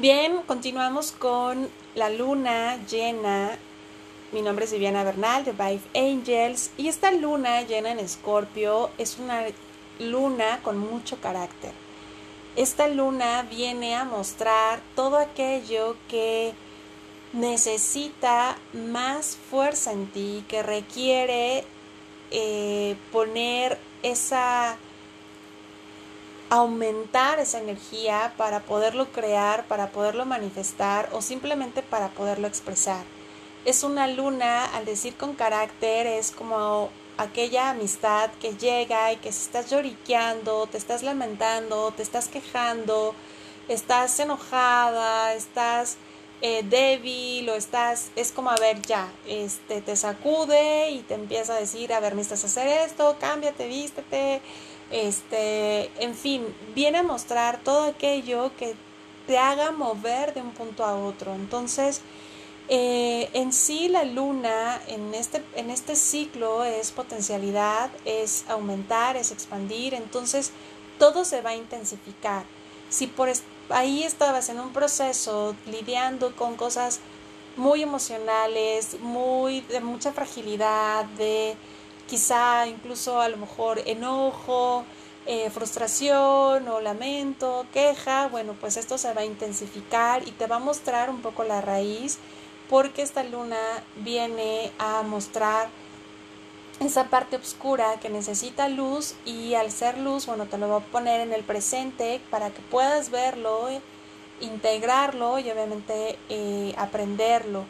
Bien, continuamos con la luna llena. Mi nombre es Viviana Bernal de Vive Angels y esta luna llena en Escorpio es una luna con mucho carácter. Esta luna viene a mostrar todo aquello que necesita más fuerza en ti, que requiere eh, poner esa aumentar esa energía para poderlo crear, para poderlo manifestar o simplemente para poderlo expresar. Es una luna, al decir con carácter, es como aquella amistad que llega y que si estás lloriqueando, te estás lamentando, te estás quejando, estás enojada, estás eh, débil o estás, es como a ver ya, este, te sacude y te empieza a decir, a ver, necesitas hacer esto, cámbiate, vístete, este, en fin, viene a mostrar todo aquello que te haga mover de un punto a otro. Entonces, eh, en sí la luna en este, en este ciclo es potencialidad, es aumentar, es expandir, entonces todo se va a intensificar. Si por ahí estabas en un proceso lidiando con cosas muy emocionales, muy de mucha fragilidad, de quizá incluso a lo mejor enojo, eh, frustración o lamento, queja, bueno, pues esto se va a intensificar y te va a mostrar un poco la raíz porque esta luna viene a mostrar esa parte oscura que necesita luz y al ser luz, bueno, te lo voy a poner en el presente para que puedas verlo, integrarlo y obviamente eh, aprenderlo.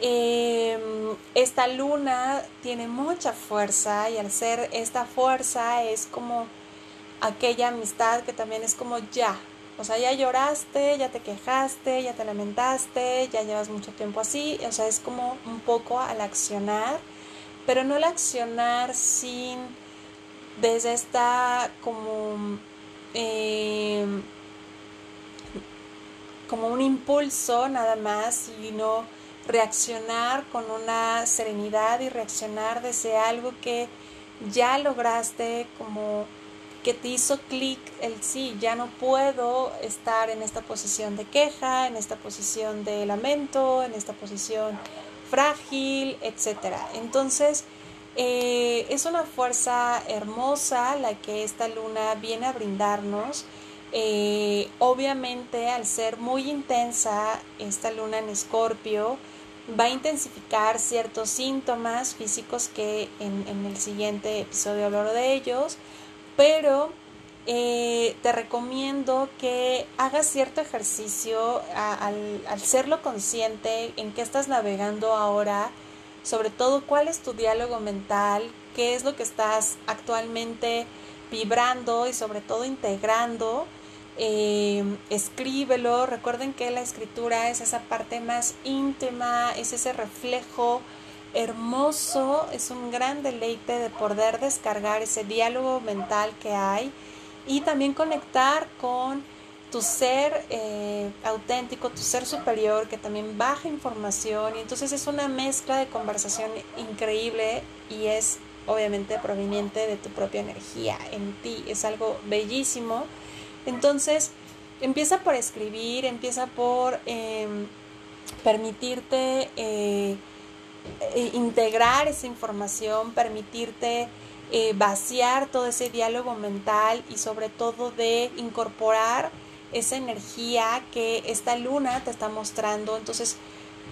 Em, esta luna tiene mucha fuerza y al ser esta fuerza es como aquella amistad que también es como ya, o sea, ya lloraste, ya te quejaste, ya te lamentaste, ya llevas mucho tiempo así, o sea, es como un poco al accionar, pero no el accionar sin, desde esta como, em, como un impulso nada más, sino reaccionar con una serenidad y reaccionar desde algo que ya lograste como que te hizo clic el sí, ya no puedo estar en esta posición de queja, en esta posición de lamento, en esta posición frágil, etc. Entonces, eh, es una fuerza hermosa la que esta luna viene a brindarnos. Eh, obviamente, al ser muy intensa esta luna en escorpio, va a intensificar ciertos síntomas físicos que en, el siguiente episodio hablaré de ellos, pero eh, te recomiendo que hagas cierto ejercicio al, al serlo consciente en qué estás navegando ahora, sobre todo cuál es tu diálogo mental, qué es lo que estás actualmente vibrando y sobre todo integrando eh, escríbelo. Recuerden que la escritura es esa parte más íntima, es ese reflejo hermoso, es un gran deleite de poder descargar ese diálogo mental que hay y también conectar con tu ser eh, auténtico, tu ser superior que también baja información. Y entonces es una mezcla de conversación increíble y es obviamente proveniente de tu propia energía en ti, es algo bellísimo entonces, empieza por escribir, empieza por em, permitirte eh, eh, integrar esa información, permitirte eh, vaciar todo ese diálogo mental y sobre todo de incorporar esa energía que esta luna te está mostrando. Entonces,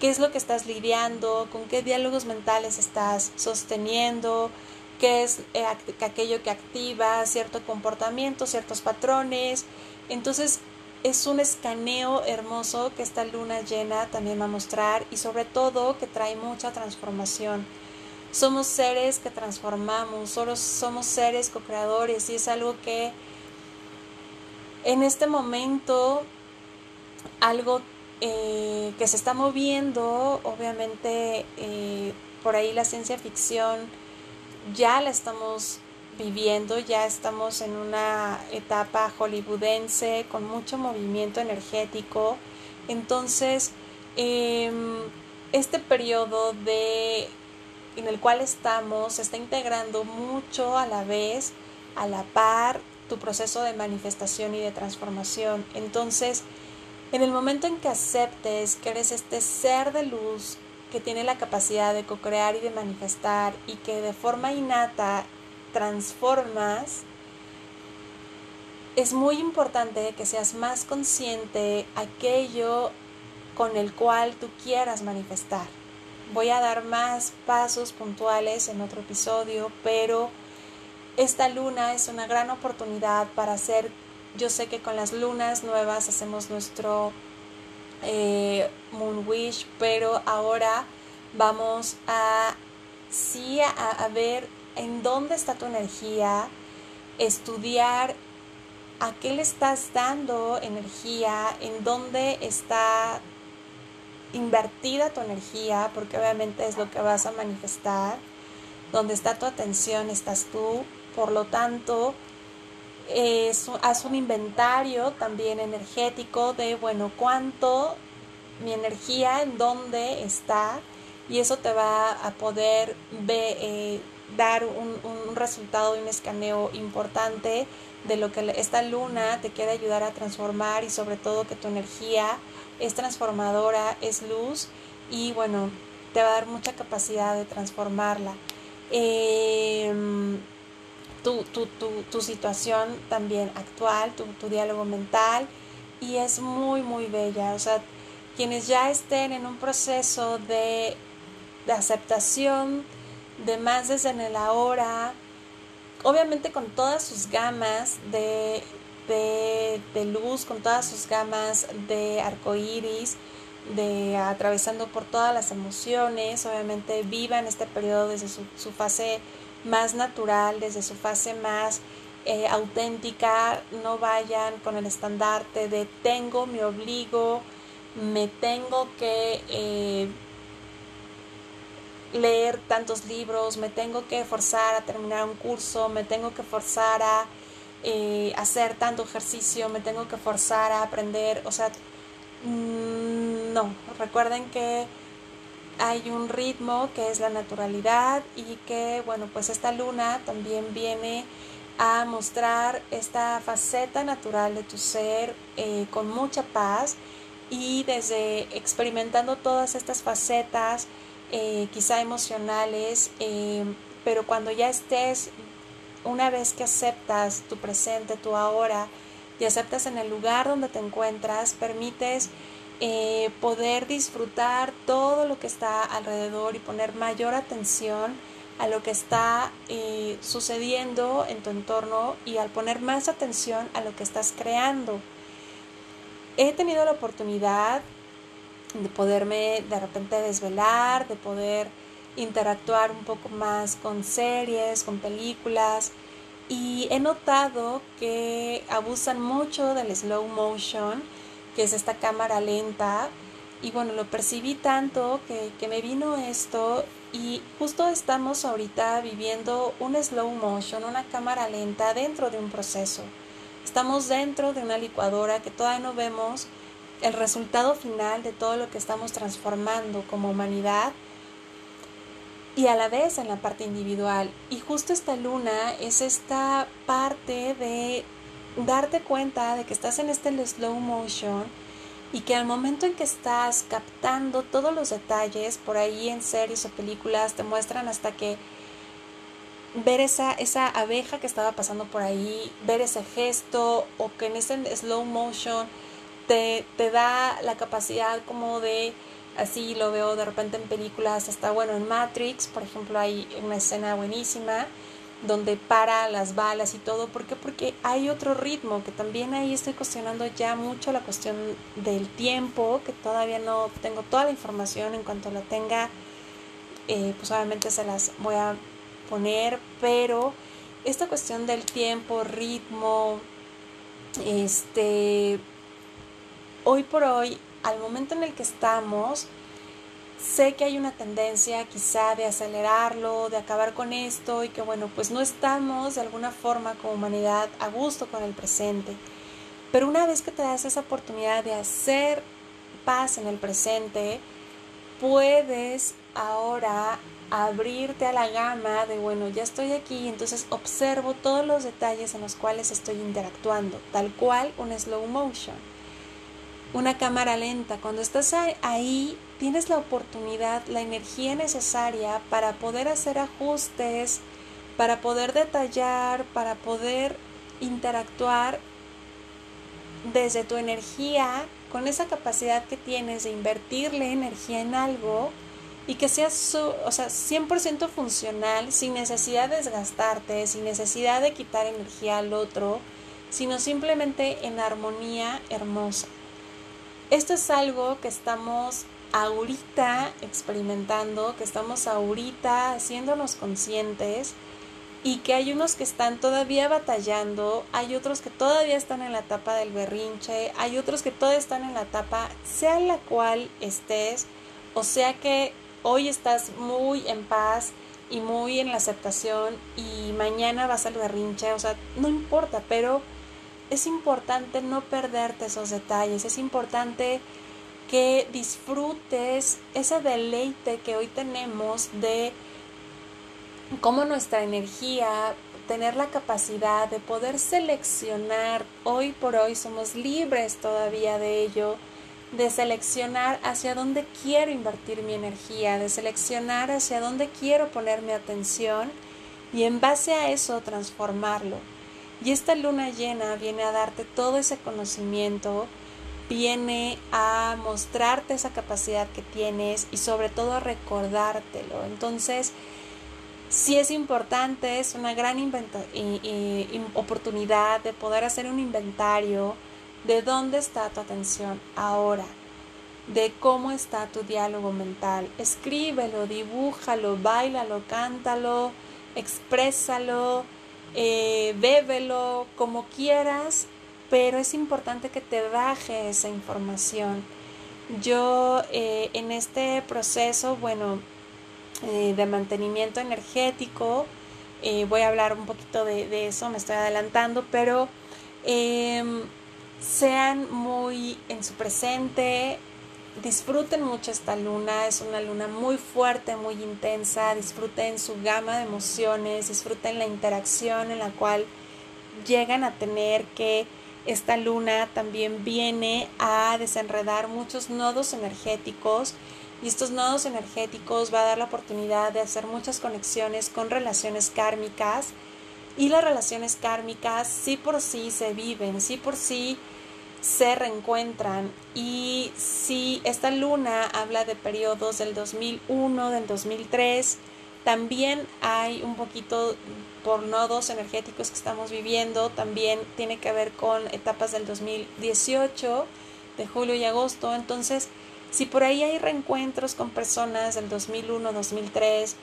¿qué es lo que estás lidiando? ¿Con qué diálogos mentales estás sosteniendo? Qué es eh, aquello que activa cierto comportamiento, ciertos patrones. Entonces es un escaneo hermoso que esta luna llena también va a mostrar y sobre todo que trae mucha transformación. Somos seres que transformamos, solo somos seres co-creadores y es algo que en este momento algo eh, que se está moviendo, obviamente eh, por ahí la ciencia ficción ya la estamos viviendo, ya estamos en una etapa hollywoodense con mucho movimiento energético. Entonces, em, este periodo de, en el cual estamos se está integrando mucho a la vez, a la par, tu proceso de manifestación y de transformación. Entonces, En el momento en que aceptes que eres este ser de luz que tiene la capacidad de co-crear y de manifestar y que de forma innata transformas, es muy importante que seas más consciente aquello con el cual tú quieras manifestar. Voy a dar más pasos puntuales en otro episodio, pero esta luna es una gran oportunidad para hacer, yo sé que con las lunas nuevas hacemos nuestro eh, Moon Wish, pero ahora vamos a sí a ver en dónde está tu energía, estudiar a qué le estás dando energía, en dónde está invertida tu energía, porque obviamente es lo que vas a manifestar. Donde está tu atención estás tú. Por lo tanto, haz un inventario también energético de, bueno, cuánto mi energía, en dónde está. Y eso te va a poder eh, dar un, resultado y un escaneo importante de lo que esta luna te quiere ayudar a transformar y sobre todo que tu energía es transformadora, es luz y bueno, te va a dar mucha capacidad de transformarla. Em, tu, tu, tu, tu, situación también actual, tu, diálogo mental y es muy, muy bella. O sea, quienes ya estén en un proceso de, de aceptación, de más desde en el ahora, obviamente con todas sus gamas de, de, luz, con todas sus gamas de arcoíris, de atravesando por todas las emociones, obviamente vivan este periodo desde su, su fase más natural, desde su fase más eh, auténtica, no vayan con el estandarte de tengo, me obligo, me tengo que eh, leer tantos libros, me tengo que forzar a terminar un curso, me tengo que forzar a eh, hacer tanto ejercicio, me tengo que forzar a aprender, o sea, mm, no, recuerden que hay un ritmo que es la naturalidad y que, bueno, pues esta luna también viene a mostrar esta faceta natural de tu ser eh, con mucha paz y desde experimentando todas estas facetas, eh, quizá emocionales, eh, pero cuando ya estés, una vez que aceptas tu presente, tu ahora, y aceptas en el lugar donde te encuentras, permites eh, poder disfrutar todo lo que está alrededor y poner mayor atención a lo que está sucediendo en tu entorno y al poner más atención a lo que estás creando. He tenido la oportunidad de poderme de repente desvelar, de poder interactuar un poco más con series, con películas. Y he notado que abusan mucho del slow motion, que es esta cámara lenta. Y bueno, lo percibí tanto que, que me vino esto y justo estamos ahorita viviendo un slow motion, una cámara lenta dentro de un proceso. Estamos dentro de una licuadora que todavía no vemos, el resultado final de todo lo que estamos transformando como humanidad y a la vez en la parte individual. Y justo esta luna es esta parte de darte cuenta de que estás en este slow motion y que al momento en que estás captando todos los detalles, por ahí en series o películas te muestran hasta que ver esa, esa abeja que estaba pasando por ahí, ver ese gesto o que en ese slow motion te, te da la capacidad como de, así lo veo de repente en películas, hasta bueno, en Matrix, por ejemplo, hay una escena buenísima donde para las balas y todo. ¿Por qué? Porque hay otro ritmo, que también ahí estoy cuestionando ya mucho la cuestión del tiempo, que todavía no tengo toda la información, en cuanto la tenga, eh, pues obviamente se las voy a poner, pero esta cuestión del tiempo, ritmo, este, hoy por hoy, al momento en el que estamos, sé que hay una tendencia quizá de acelerarlo, de acabar con esto y que bueno, pues no estamos de alguna forma como humanidad a gusto con el presente. Pero una vez que te das esa oportunidad de hacer paz en el presente, puedes ahora abrirte a la gama de, bueno, ya estoy aquí, entonces observo todos los detalles en los cuales estoy interactuando, tal cual un slow motion una cámara lenta. Cuando estás ahí, tienes la oportunidad, la energía necesaria para poder hacer ajustes, para poder detallar, para poder interactuar desde tu energía, con esa capacidad que tienes de invertirle energía en algo y que sea o sea, 100% funcional, sin necesidad de desgastarte, sin necesidad de quitar energía al otro, sino simplemente en armonía hermosa. Esto es algo que estamos ahorita experimentando, que estamos ahorita haciéndonos conscientes y que hay unos que están todavía batallando, hay otros que todavía están en la etapa del berrinche, hay otros que todavía están en la etapa, sea la cual estés, o sea que hoy estás muy en paz y muy en la aceptación y mañana vas al berrinche, o sea, no importa, pero es importante no perderte esos detalles, es importante que disfrutes ese deleite que hoy tenemos de cómo nuestra energía, tener la capacidad de poder seleccionar, hoy por hoy somos libres todavía de ello, de seleccionar hacia dónde quiero invertir mi energía, de seleccionar hacia dónde quiero poner mi atención y en base a eso transformarlo. Y esta luna llena viene a darte todo ese conocimiento, viene a mostrarte esa capacidad que tienes y sobre todo a recordártelo. Entonces, sí es importante, es una gran oportunidad de poder hacer un inventario de dónde está tu atención ahora, de cómo está tu diálogo mental. Escríbelo, dibújalo, bailalo, cántalo, exprésalo, eh, bébelo, como quieras, pero es importante que te baje esa información. Yo eh, en este proceso, bueno, eh, de mantenimiento energético. Eh, voy a hablar un poquito de, eso, me estoy adelantando, pero em, sean muy en su presente, disfruten mucho esta luna, es una luna muy fuerte, muy intensa, disfruten su gama de emociones, disfruten la interacción en la cual llegan a tener que esta luna también viene a desenredar muchos nodos energéticos y estos nodos energéticos va a dar la oportunidad de hacer muchas conexiones con relaciones kármicas y las relaciones kármicas sí por sí se viven, sí por sí se reencuentran y si esta luna habla de periodos del 2001, del 2003, también hay un poquito por nodos energéticos que estamos viviendo, también tiene que ver con etapas del 2018, de julio y agosto, entonces si por ahí hay reencuentros con personas del 2001, 2003,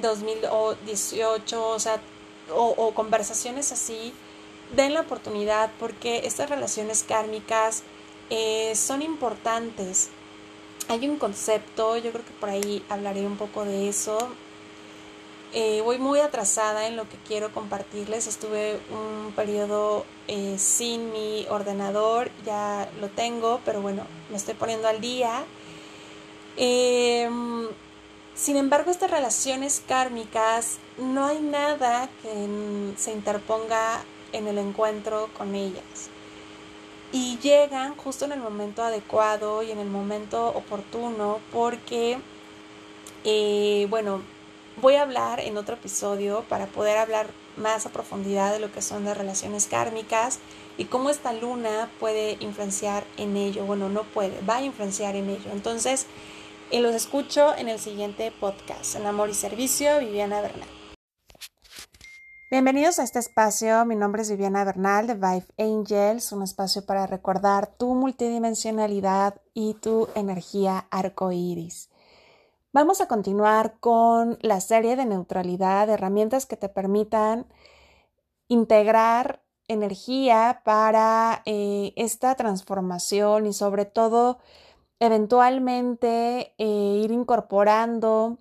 2018, o sea, o, conversaciones así, den la oportunidad porque estas relaciones kármicas eh, son importantes. Hay un concepto, yo creo que por ahí hablaré un poco de eso. Eh, voy muy atrasada en lo que quiero compartirles. Estuve un periodo eh, sin mi ordenador, ya lo tengo, pero bueno, me estoy poniendo al día. Em, sin embargo, estas relaciones kármicas no hay nada que se interponga en el encuentro con ellas. Y llegan justo en el momento adecuado y en el momento oportuno porque, eh, bueno, Voy a hablar en otro episodio para poder hablar más a profundidad de lo que son las relaciones kármicas y cómo esta luna puede influenciar en ello. Bueno, no puede, va a influenciar en ello. Entonces, eh, los escucho en el siguiente podcast, en Amor y Servicio, Viviana Bernal. Bienvenidos a este espacio, mi nombre es Viviana Bernal de Vive Angels, un espacio para recordar tu multidimensionalidad y tu energía arcoíris. Vamos a continuar con la serie de neutralidad, herramientas que te permitan integrar energía para eh, esta transformación y sobre todo eventualmente eh, ir incorporando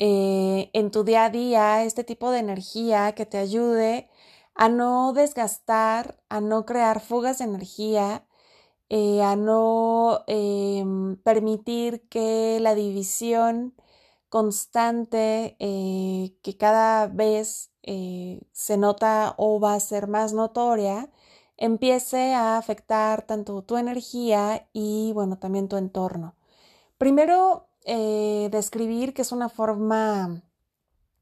eh, en tu día a día este tipo de energía que te ayude a no desgastar, a no crear fugas de energía eh, a no em, permitir que la división constante eh, que cada vez eh, se nota o va a ser más notoria empiece a afectar tanto tu energía y bueno, también tu entorno. Primero, describir que es una forma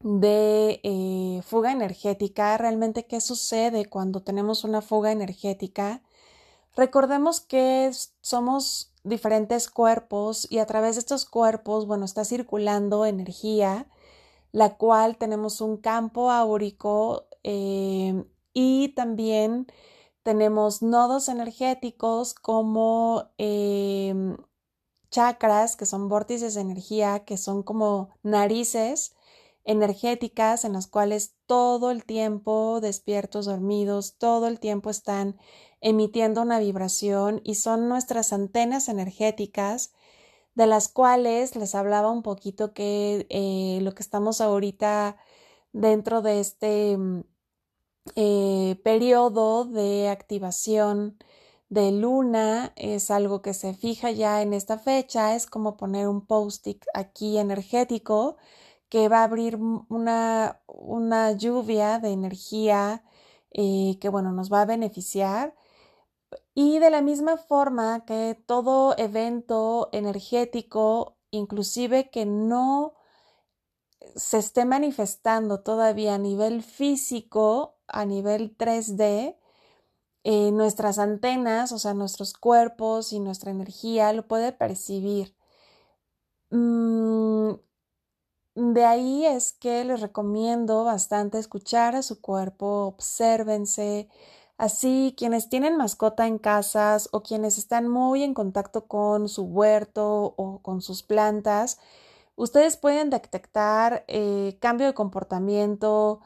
de fuga energética, realmente qué sucede cuando tenemos una fuga energética. Recordemos que somos diferentes cuerpos y a través de estos cuerpos, bueno, está circulando energía, la cual tenemos un campo áurico eh, y también tenemos nodos energéticos como em, chakras, que son vórtices de energía, que son como narices energéticas en las cuales todo el tiempo, despiertos, dormidos, todo el tiempo están emitiendo una vibración y son nuestras antenas energéticas de las cuales les hablaba un poquito que eh, lo que estamos ahorita dentro de este mm, eh, periodo de activación de luna es algo que se fija ya en esta fecha, es como poner un post-it aquí energético que va a abrir una, una lluvia de energía eh, que, bueno, nos va a beneficiar. Y de la misma forma que todo evento energético, inclusive que no se esté manifestando todavía a nivel físico, a nivel 3D, eh, nuestras antenas, o sea, nuestros cuerpos y nuestra energía lo puede percibir. Mm, de ahí es que les recomiendo bastante escuchar a su cuerpo, obsérvense. Así, quienes tienen mascota en casas o quienes están muy en contacto con su huerto o con sus plantas, ustedes pueden detectar eh, cambio de comportamiento,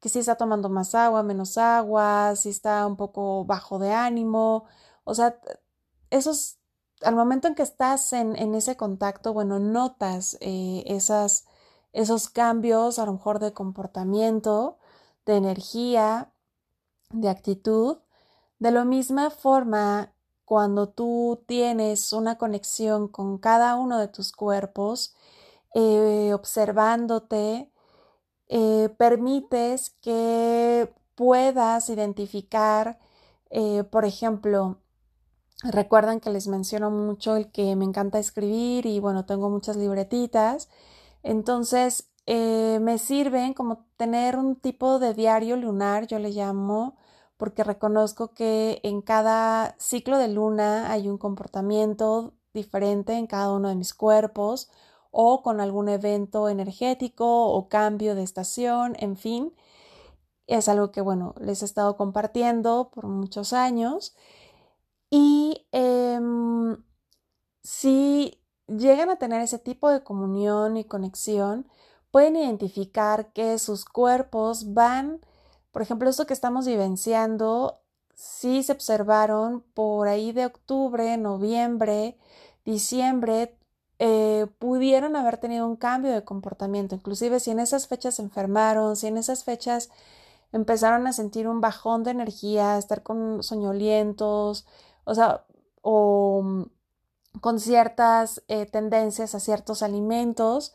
que si está tomando más agua, menos agua, si está un poco bajo de ánimo. O sea, esos, al momento en que estás en, ese contacto, bueno, notas eh, esas, esos cambios a lo mejor de comportamiento, de energía, de actitud. De la misma forma, cuando tú tienes una conexión con cada uno de tus cuerpos, eh, observándote, eh, permites que puedas identificar, eh, por ejemplo, recuerdan que les menciono mucho el que me encanta escribir y bueno, tengo muchas libretitas. Entonces, eh, me sirven como tener un tipo de diario lunar, yo le llamo, porque reconozco que en cada ciclo de luna hay un comportamiento diferente en cada uno de mis cuerpos o con algún evento energético o cambio de estación, en fin. Es algo que, bueno, les he estado compartiendo por muchos años. Y em, si llegan a tener ese tipo de comunión y conexión, pueden identificar que sus cuerpos van, por ejemplo, esto que estamos vivenciando, si se observaron por ahí de octubre, noviembre, diciembre, eh, pudieron haber tenido un cambio de comportamiento, inclusive si en esas fechas se enfermaron, si en esas fechas empezaron a sentir un bajón de energía, estar con soñolientos, o sea, o mm, con ciertas eh, tendencias a ciertos alimentos,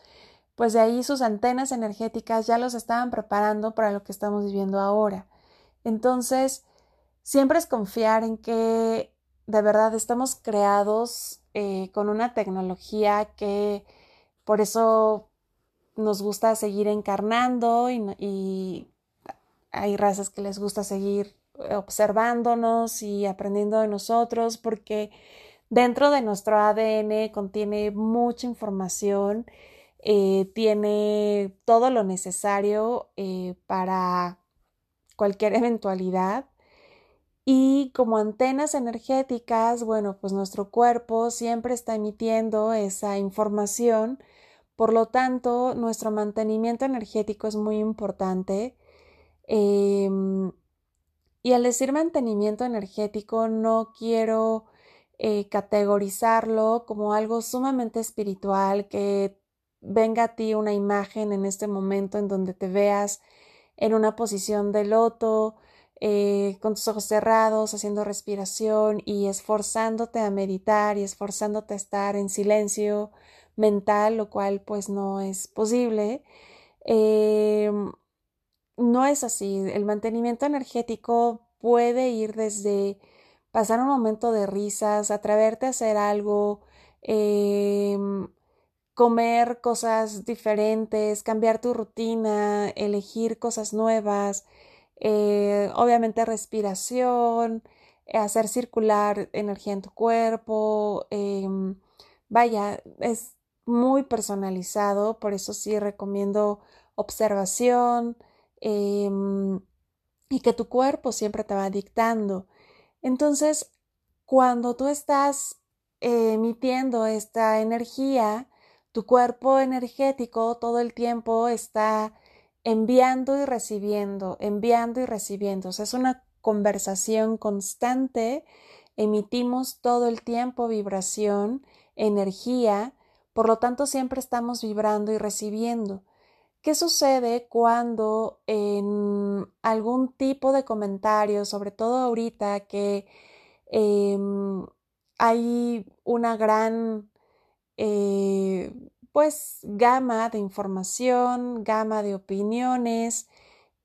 pues de ahí sus antenas energéticas ya los estaban preparando para lo que estamos viviendo ahora. Entonces, siempre es confiar en que de verdad estamos creados eh, con una tecnología que por eso nos gusta seguir encarnando y, hay razas que les gusta seguir observándonos y aprendiendo de nosotros porque dentro de nuestro ADN contiene mucha información, eh, tiene todo lo necesario eh, para cualquier eventualidad y como antenas energéticas, bueno, pues nuestro cuerpo siempre está emitiendo esa información, por lo tanto, nuestro mantenimiento energético es muy importante. Em, y al decir mantenimiento energético, no quiero eh, categorizarlo como algo sumamente espiritual, que venga a ti una imagen en este momento en donde te veas en una posición de loto, eh, con tus ojos cerrados, haciendo respiración y esforzándote a meditar y esforzándote a estar en silencio mental, lo cual pues no es posible. Em, no es así. El mantenimiento energético puede ir desde pasar un momento de risas, atreverte a hacer algo, em, comer cosas diferentes, cambiar tu rutina, elegir cosas nuevas, eh, obviamente respiración, hacer circular energía en tu cuerpo. Em, vaya, es muy personalizado, por eso sí recomiendo observación em, y que tu cuerpo siempre te va dictando. Entonces, cuando tú estás emitiendo esta energía, tu cuerpo energético todo el tiempo está enviando y recibiendo, enviando y recibiendo. O sea, es una conversación constante, emitimos todo el tiempo vibración, energía, por lo tanto siempre estamos vibrando y recibiendo. ¿Qué sucede cuando en algún tipo de comentario, sobre todo ahorita que em, hay una gran eh, pues gama de información, gama de opiniones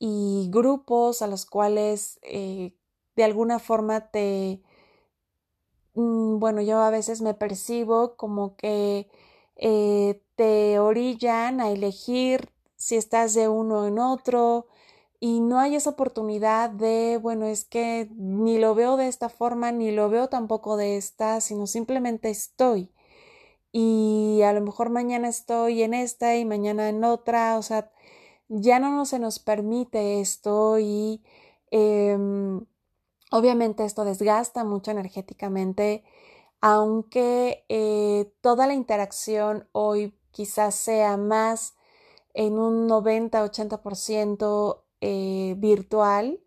y grupos a los cuales eh, de alguna forma te, mm, bueno, yo a veces me percibo como que eh, te orillan a elegir si estás de uno en otro y no hay esa oportunidad de, bueno, es que ni lo veo de esta forma, ni lo veo tampoco de esta, sino simplemente estoy y a lo mejor mañana estoy en esta y mañana en otra, o sea, ya no se nos permite esto y em, obviamente esto desgasta mucho energéticamente, aunque eh, toda la interacción hoy quizás sea más en un 90-80% eh, virtual.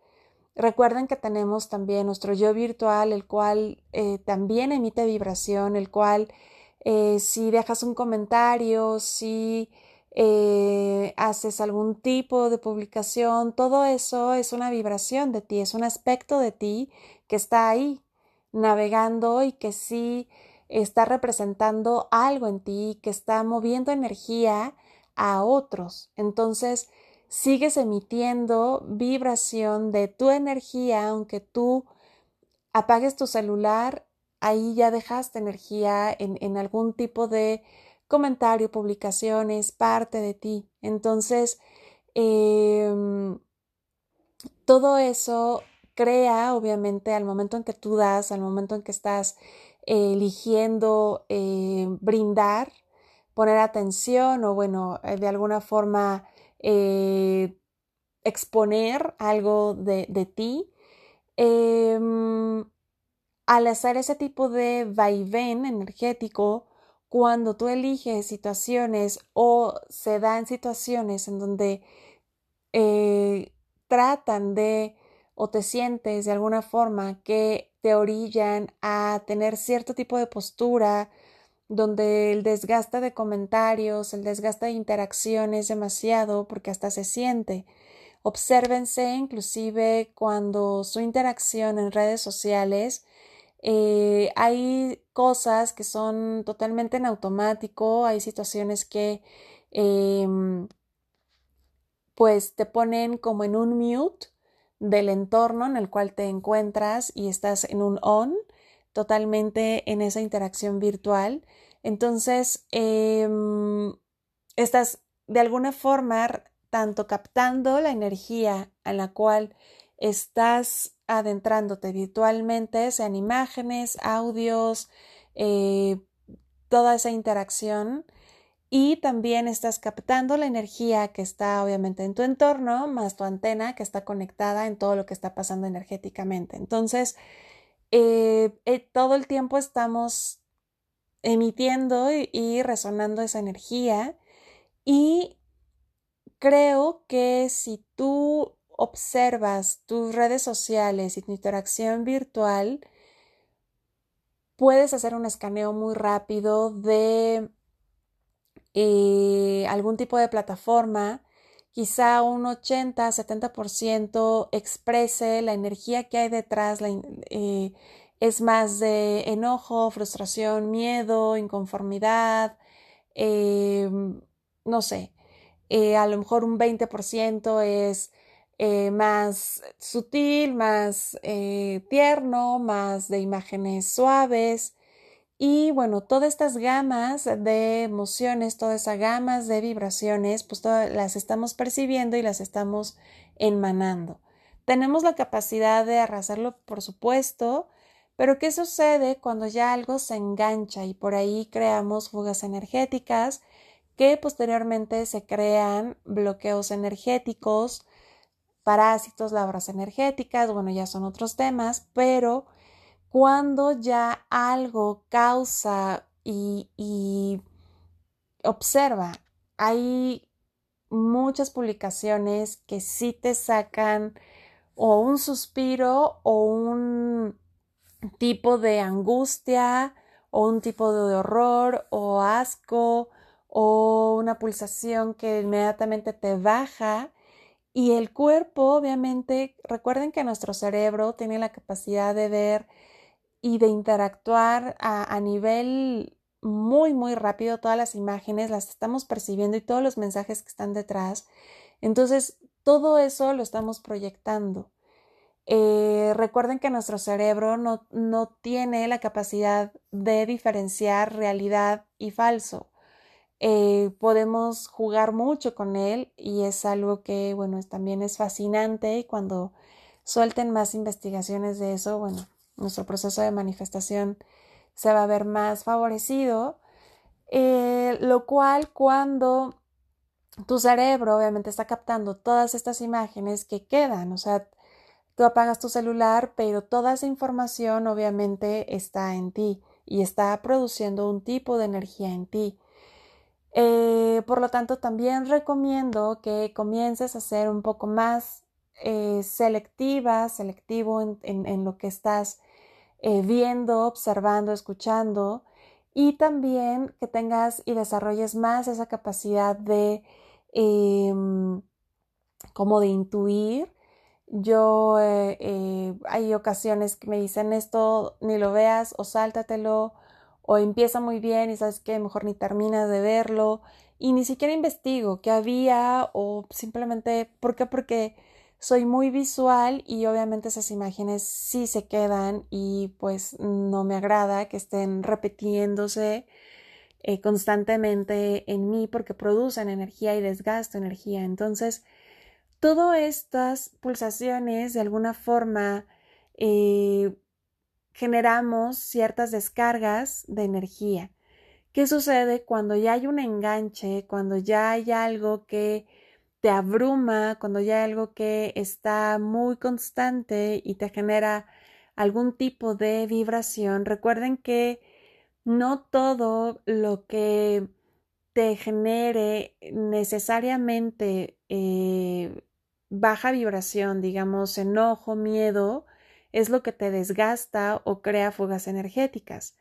Recuerden que tenemos también nuestro yo virtual, el cual eh, también emite vibración, el cual eh, si dejas un comentario, si eh, haces algún tipo de publicación, todo eso es una vibración de ti, es un aspecto de ti que está ahí navegando y que sí está representando algo en ti, que está moviendo energía a otros. Entonces, sigues emitiendo vibración de tu energía, aunque tú apagues tu celular ahí ya dejaste energía en, algún tipo de comentario, publicación, es parte de ti. Entonces, em, todo eso crea, obviamente, al momento en que tú das, al momento en que estás eligiendo eh, brindar, poner atención o, bueno, eh, de alguna forma eh, exponer algo de, de ti. Al hacer ese tipo de vaivén energético, cuando tú eliges situaciones o se dan situaciones en donde eh, tratan de o te sientes de alguna forma que te orillan a tener cierto tipo de postura, donde el desgaste de comentarios, el desgaste de interacción es demasiado porque hasta se siente. Obsérvense inclusive cuando su interacción en redes sociales eh, hay cosas que son totalmente en automático, hay situaciones que em, pues te ponen como en un mute del entorno en el cual te encuentras y estás en un on totalmente en esa interacción virtual. Entonces, em, estás de alguna forma tanto captando la energía a la cual estás adentrándote virtualmente, sean imágenes, audios, eh, toda esa interacción y también estás captando la energía que está obviamente en tu entorno, más tu antena que está conectada en todo lo que está pasando energéticamente. Entonces, eh, eh, todo el tiempo estamos emitiendo y resonando esa energía y creo que si tú observas tus redes sociales y tu interacción virtual, puedes hacer un escaneo muy rápido de eh, algún tipo de plataforma, quizá un 80-70% exprese la energía que hay detrás, eh, es más de enojo, frustración, miedo, inconformidad, eh, no sé, a lo mejor un 20% es eh, más sutil, más eh, tierno, más de imágenes suaves. Y bueno, todas estas gamas de emociones, todas esas gamas de vibraciones, pues todas las estamos percibiendo y las estamos emanando. Tenemos la capacidad de arrasarlo, por supuesto, pero ¿qué sucede cuando ya algo se engancha y por ahí creamos fugas energéticas que posteriormente se crean bloqueos energéticos, parásitos, labras energéticas, bueno, ya son otros temas, pero cuando ya algo causa y, y observa, hay muchas publicaciones que sí te sacan o un suspiro o un tipo de angustia o un tipo de horror o asco o una pulsación que inmediatamente te baja y el cuerpo obviamente recuerden que nuestro cerebro tiene la capacidad de ver y de interactuar a, nivel muy muy rápido. Todas las imágenes las estamos percibiendo y todos los mensajes que están detrás. Entonces todo eso lo estamos proyectando. Eh, recuerden que nuestro cerebro no, no, tiene la capacidad de diferenciar realidad y falso. Eh, podemos jugar mucho con él y es algo que, bueno, también es fascinante y cuando suelten más investigaciones de eso, bueno, nuestro proceso de manifestación se va a ver más favorecido, eh, lo cual cuando tu cerebro obviamente está captando todas estas imágenes que quedan, o sea, Tú apagas tu celular, pero toda esa información obviamente está en ti y está produciendo un tipo de energía en ti. Eh, por lo tanto, también recomiendo que comiences a ser un poco más eh, selectiva, selectivo en, lo que estás eh, viendo, observando, escuchando y también que tengas y desarrolles más esa capacidad de em, como de intuir. Yo hay ocasiones que me dicen esto, ni lo veas o sáltatelo o empieza muy bien y sabes que mejor ni terminas de verlo y ni siquiera investigo qué había o simplemente, ¿por qué? Porque soy muy visual y obviamente esas imágenes sí se quedan y pues no me agrada que estén repitiéndose eh, constantemente en mí porque producen energía y desgasto energía. Entonces, Todas estas pulsaciones de alguna forma eh, generamos ciertas descargas de energía. ¿Qué sucede cuando ya hay un enganche, cuando ya hay algo que te abruma, cuando ya hay algo que está muy constante y te genera algún tipo de vibración? Recuerden que no todo lo que te genere necesariamente eh, baja vibración, digamos enojo, miedo, es lo que te desgasta o crea fugas energéticas.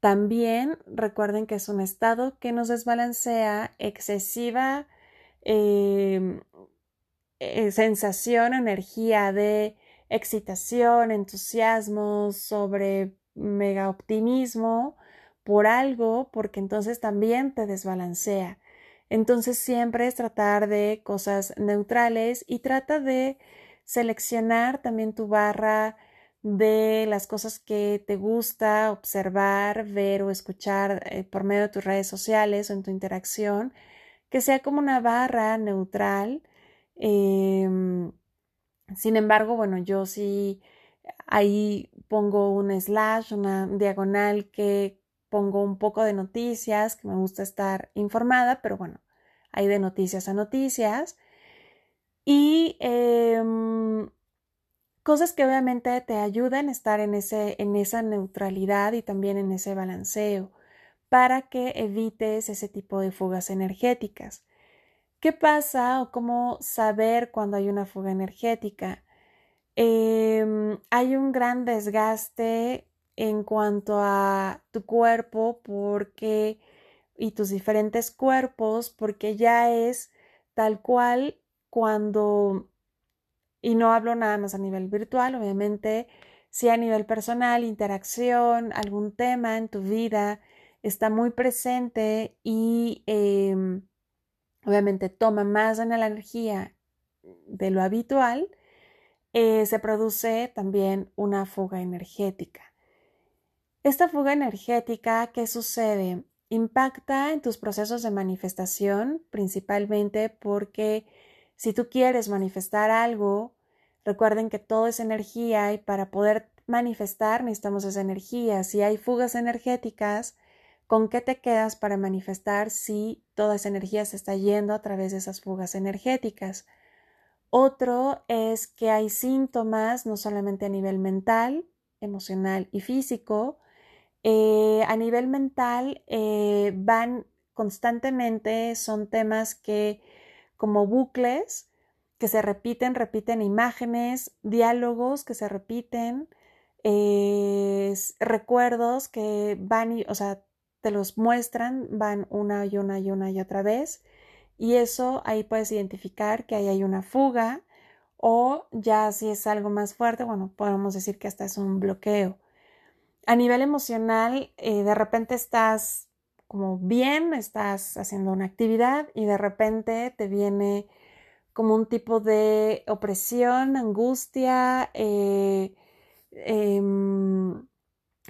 También recuerden que es un estado que nos desbalancea excesiva em, eh, sensación, energía de excitación, entusiasmo, sobre mega optimismo por algo, porque entonces también te desbalancea. Entonces siempre es tratar de cosas neutrales y trata de seleccionar también tu barra de las cosas que te gusta observar, ver o escuchar eh, por medio de tus redes sociales o en tu interacción, que sea como una barra neutral. Em, sin embargo, bueno, yo sí ahí pongo un slash, una diagonal que pongo un poco de noticias, que me gusta estar informada, pero bueno, hay de noticias a noticias. Y em, cosas que obviamente te ayudan a estar en, ese, en esa neutralidad y también en ese balanceo para que evites ese tipo de fugas energéticas. ¿Qué pasa o cómo saber cuando hay una fuga energética? Em, hay un gran desgaste en cuanto a tu cuerpo porque y tus diferentes cuerpos porque ya es tal cual cuando y no hablo nada más a nivel virtual, obviamente, si a nivel personal, interacción, algún tema en tu vida está muy presente y em, obviamente toma más en la energía de lo habitual, eh, se produce también una fuga energética. Esta fuga energética, ¿qué sucede? Impacta en tus procesos de manifestación, principalmente porque si tú quieres manifestar algo, recuerden que todo es energía y para poder manifestar necesitamos esa energía. Si hay fugas energéticas, ¿con qué te quedas para manifestar si toda esa energía se está yendo a través de esas fugas energéticas? Otro es que hay síntomas no solamente a nivel mental, emocional y físico. Eh, a nivel mental eh, van constantemente, son temas que como bucles que se repiten, repiten imágenes, diálogos que se repiten, eh, recuerdos que van, y, o sea, te los muestran, van una y una y una y otra vez y eso ahí puedes identificar que ahí hay una fuga o ya si es algo más fuerte, bueno, podemos decir que hasta es un bloqueo. A nivel emocional, eh, de repente estás como bien, estás haciendo una actividad y de repente te viene como un tipo de opresión, angustia, eh, em,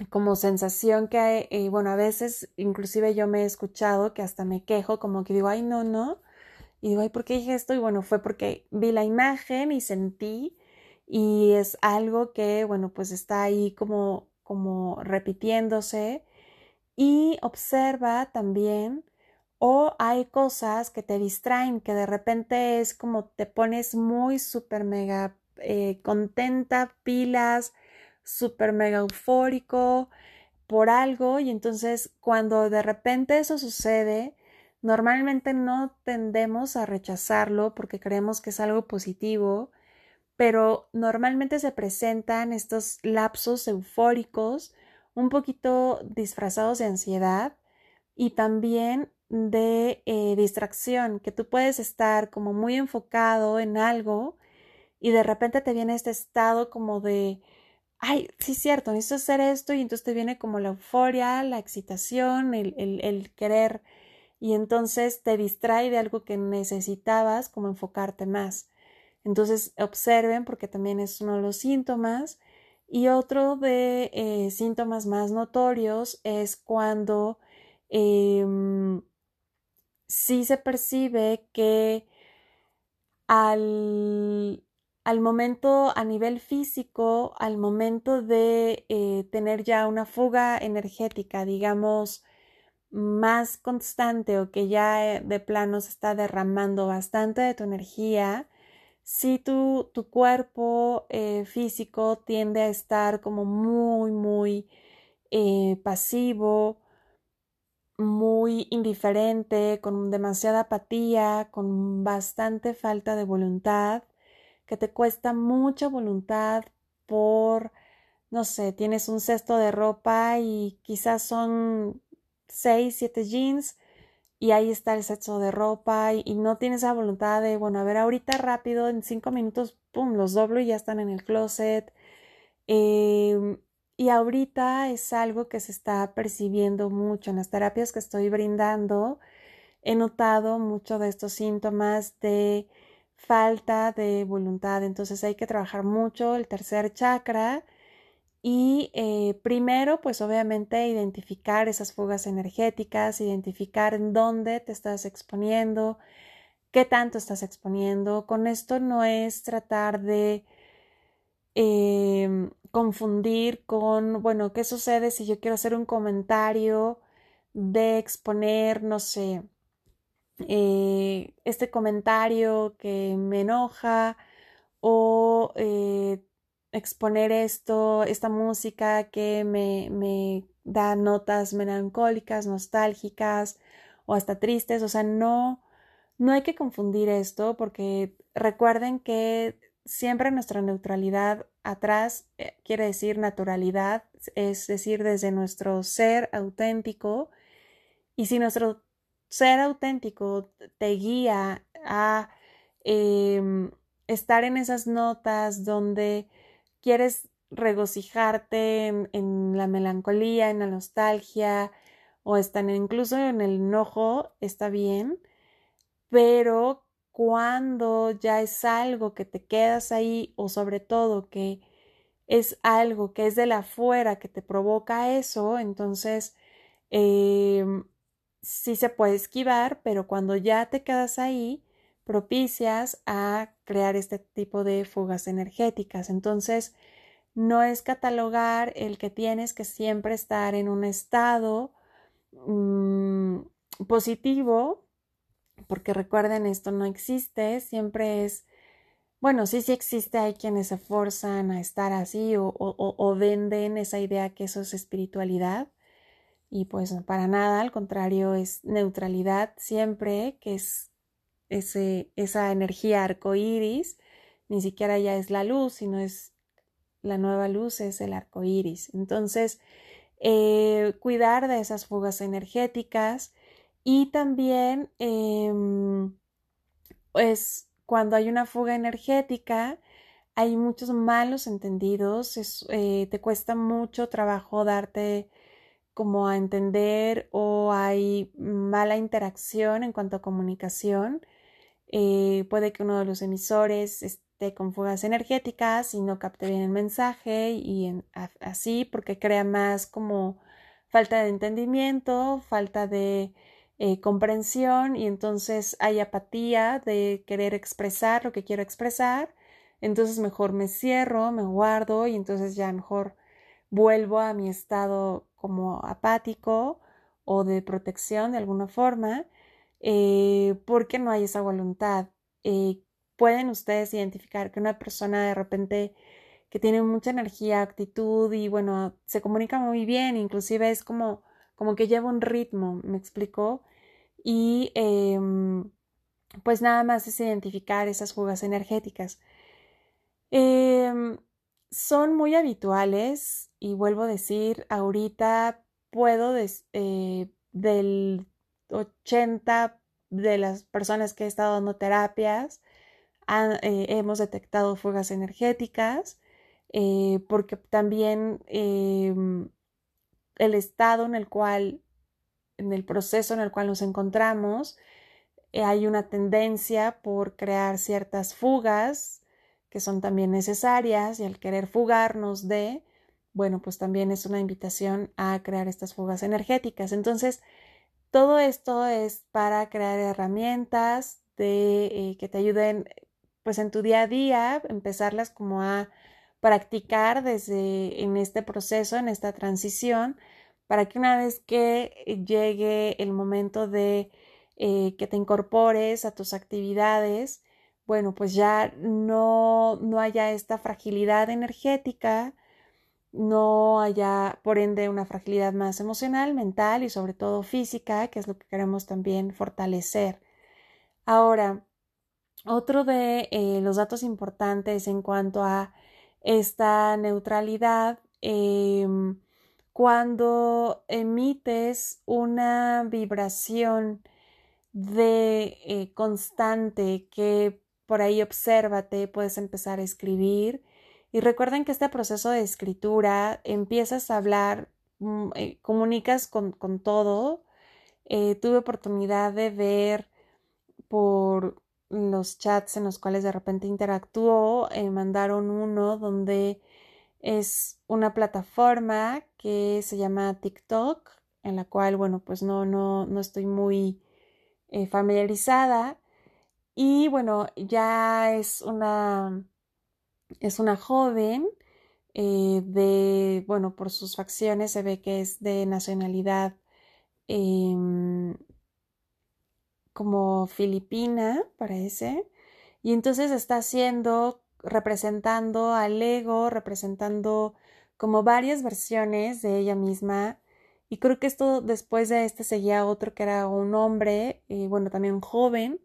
como sensación que, hay, eh, bueno, a veces inclusive yo me he escuchado que hasta me quejo, como que digo, ay, no, no. Y digo, ay, ¿por qué dije esto? Y bueno, fue porque vi la imagen y sentí y es algo que, bueno, pues está ahí como, como repitiéndose y observa también o hay cosas que te distraen, que de repente es como te pones muy súper mega eh, contenta, pilas, súper mega eufórico por algo y entonces cuando de repente eso sucede, normalmente no tendemos a rechazarlo porque creemos que es algo positivo, pero normalmente se presentan estos lapsos eufóricos un poquito disfrazados de ansiedad y también de eh, distracción, que tú puedes estar como muy enfocado en algo y de repente te viene este estado como de ay, sí cierto, necesito hacer esto y entonces te viene como la euforia, la excitación, el, el, el querer y entonces te distrae de algo que necesitabas como enfocarte más. Entonces observen porque también es uno de los síntomas y otro de eh, síntomas más notorios es cuando eh, sí se percibe que al al momento a nivel físico, al momento de eh, tener ya una fuga energética, digamos, más constante o que ya eh, de plano se está derramando bastante de tu energía, si tu, tu cuerpo eh, físico tiende a estar como muy, muy pasivo, muy indiferente, con demasiada apatía, con bastante falta de voluntad, que te cuesta mucha voluntad por, no sé, tienes un cesto de ropa y quizás son seis, siete jeans y ahí está el cesto de ropa y, no tienes la voluntad de, bueno, a ver, ahorita rápido, en cinco minutos, pum, los doblo y ya están en el closet. Em, y ahorita es algo que se está percibiendo mucho en las terapias que estoy brindando. He notado mucho de estos síntomas de falta de voluntad. Entonces hay que trabajar mucho el tercer chakra y eh, primero, pues obviamente identificar esas fugas energéticas, identificar en dónde te estás exponiendo, qué tanto estás exponiendo. Con esto no es tratar de em, confundir con, bueno, ¿qué sucede si yo quiero hacer un comentario de exponer, no sé, eh, este comentario que me enoja o eh, exponer esto, esta música que me, me da notas melancólicas, nostálgicas o hasta tristes. O sea, no, no hay que confundir esto porque recuerden que siempre nuestra neutralidad atrás eh, quiere decir naturalidad, es decir, desde nuestro ser auténtico. Y si nuestro ser auténtico te guía a em, estar en esas notas donde quieres regocijarte en, la melancolía, en la nostalgia o están incluso en el enojo, está bien, pero cuando ya es algo que te quedas ahí o sobre todo que es algo que es de la afuera que te provoca eso, entonces em, sí se puede esquivar, pero cuando ya te quedas ahí, propicias a crear este tipo de fugas energéticas. Entonces, no es catalogar el que tienes que siempre estar en un estado mm, positivo, porque recuerden, esto no existe, siempre es, bueno, sí, sí existe, hay quienes se forzan a estar así o, o venden esa idea que eso es espiritualidad. Y pues para nada, al contrario, es neutralidad siempre, que es ese, esa energía arcoíris, ni siquiera ya es la luz, sino es la nueva luz, es el arco iris. Entonces, eh, cuidar de esas fugas energéticas y también, eh, pues, cuando hay una fuga energética, hay muchos malos entendidos, eh, te cuesta mucho trabajo darte como a entender o hay mala interacción en cuanto a comunicación. Eh, puede que uno de los emisores esté con fugas energéticas y no capte bien el mensaje y así porque crea más como falta de entendimiento, falta de eh, comprensión y entonces hay apatía de querer expresar lo que quiero expresar. Entonces mejor me cierro, me guardo y entonces ya mejor vuelvo a mi estado como apático o de protección de alguna forma eh, porque no hay esa voluntad. Eh, pueden ustedes identificar que una persona de repente que tiene mucha energía, actitud y bueno, se comunica muy bien, inclusive es como, como que lleva un ritmo, me explicó. Y em, pues nada más es identificar esas fugas energéticas. Em, son muy habituales y vuelvo a decir, ahorita puedo eh, del 80 de las personas que he estado dando terapias eh, hemos detectado fugas energéticas eh, porque también em, el estado en el cual, en el proceso en el cual nos encontramos, eh, hay una tendencia por crear ciertas fugas que son también necesarias y al querer fugarnos de, bueno, pues también es una invitación a crear estas fugas energéticas. Entonces, todo esto es para crear herramientas de, eh, que te ayuden pues en tu día a día, empezarlas como a practicar desde en este proceso, en esta transición, para que una vez que llegue el momento de eh, que te incorpores a tus actividades, bueno, pues ya no, no haya esta fragilidad energética no haya, por ende, una fragilidad más emocional, mental y sobre todo física, que es lo que queremos también fortalecer. Ahora, otro de eh, los datos importantes en cuanto a esta neutralidad, em, cuando emites una vibración de eh, constante que por ahí obsérvate, puedes empezar a escribir, y recuerden que este proceso de escritura empiezas a hablar, mm, eh, comunicas con, todo. Eh, tuve oportunidad de ver por los chats en los cuales de repente interactuó, eh, mandaron uno donde es una plataforma que se llama TikTok, en la cual, bueno, pues no, no, no estoy muy familiarizada. Y bueno, ya es una es una joven eh, de, bueno, por sus facciones se ve que es de nacionalidad em, como filipina, parece. Y entonces está haciendo, representando al ego, representando como varias versiones de ella misma. Y creo que esto después de este seguía otro que era un hombre, y bueno, también joven,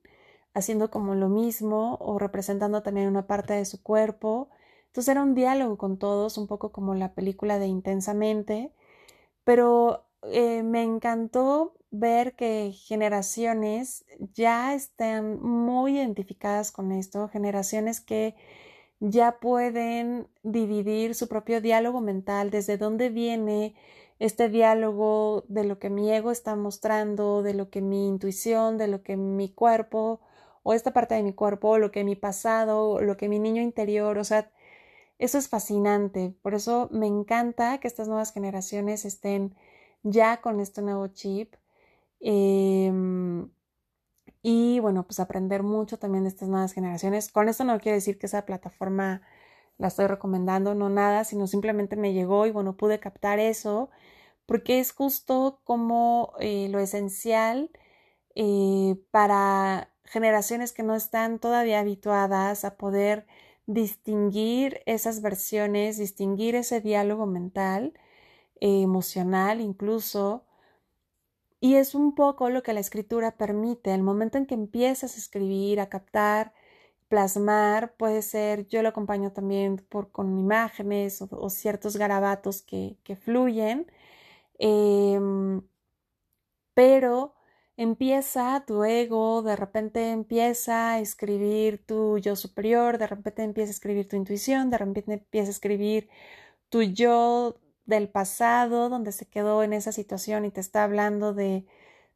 haciendo como lo mismo o representando también una parte de su cuerpo. Entonces era un diálogo con todos, un poco como la película de Intensamente, pero eh, me encantó ver que generaciones ya están muy identificadas con esto, generaciones que ya pueden dividir su propio diálogo mental, desde dónde viene este diálogo de lo que mi ego está mostrando, de lo que mi intuición, de lo que mi cuerpo o esta parte de mi cuerpo, o lo que mi pasado, o lo que mi niño interior, o sea, eso es fascinante. Por eso me encanta que estas nuevas generaciones estén ya con este nuevo chip. Em, y bueno, pues aprender mucho también de estas nuevas generaciones. Con esto no quiero decir que esa plataforma la estoy recomendando, no nada, sino simplemente me llegó y bueno, pude captar eso, porque es justo como eh, lo esencial eh, para generaciones que no están todavía habituadas a poder distinguir esas versiones, distinguir ese diálogo mental, eh, emocional incluso. Y es un poco lo que la escritura permite. El momento en que empiezas a escribir, a captar, plasmar, puede ser, yo lo acompaño también por, con imágenes o, ciertos garabatos que, fluyen, em, pero empieza tu ego, de repente empieza a escribir tu yo superior, de repente empieza a escribir tu intuición, de repente empieza a escribir tu yo del pasado, donde se quedó en esa situación y te está hablando de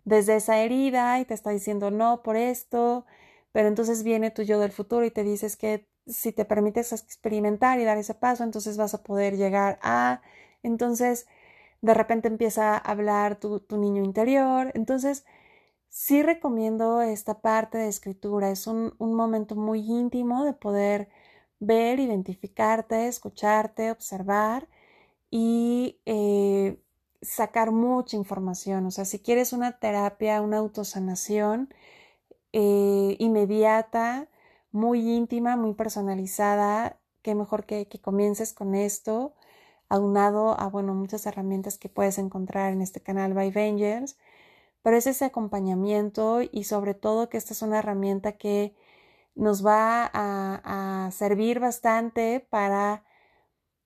desde esa herida y te está diciendo no por esto, pero entonces viene tu yo del futuro y te dices que si te permites experimentar y dar ese paso, entonces vas a poder llegar a, entonces de repente empieza a hablar tu, tu niño interior, entonces Sí recomiendo esta parte de escritura, es un, momento muy íntimo de poder ver, identificarte, escucharte, observar y eh, sacar mucha información. O sea, si quieres una terapia, una autosanación eh, inmediata, muy íntima, muy personalizada, qué mejor que, que comiences con esto, aunado a, bueno, muchas herramientas que puedes encontrar en este canal by Vengers pero es ese acompañamiento y sobre todo que esta es una herramienta que nos va a, servir bastante para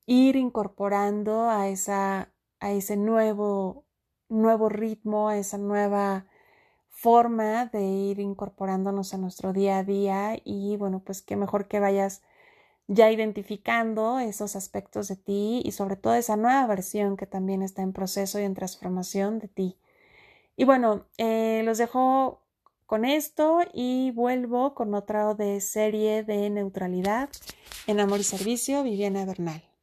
ir incorporando a, esa, a ese nuevo, nuevo ritmo, a esa nueva forma de ir incorporándonos a nuestro día a día y bueno, pues qué mejor que vayas ya identificando esos aspectos de ti y sobre todo esa nueva versión que también está en proceso y en transformación de ti. Y bueno, eh, los dejo con esto y vuelvo con otra de serie de neutralidad en Amor y Servicio, Viviana Bernal.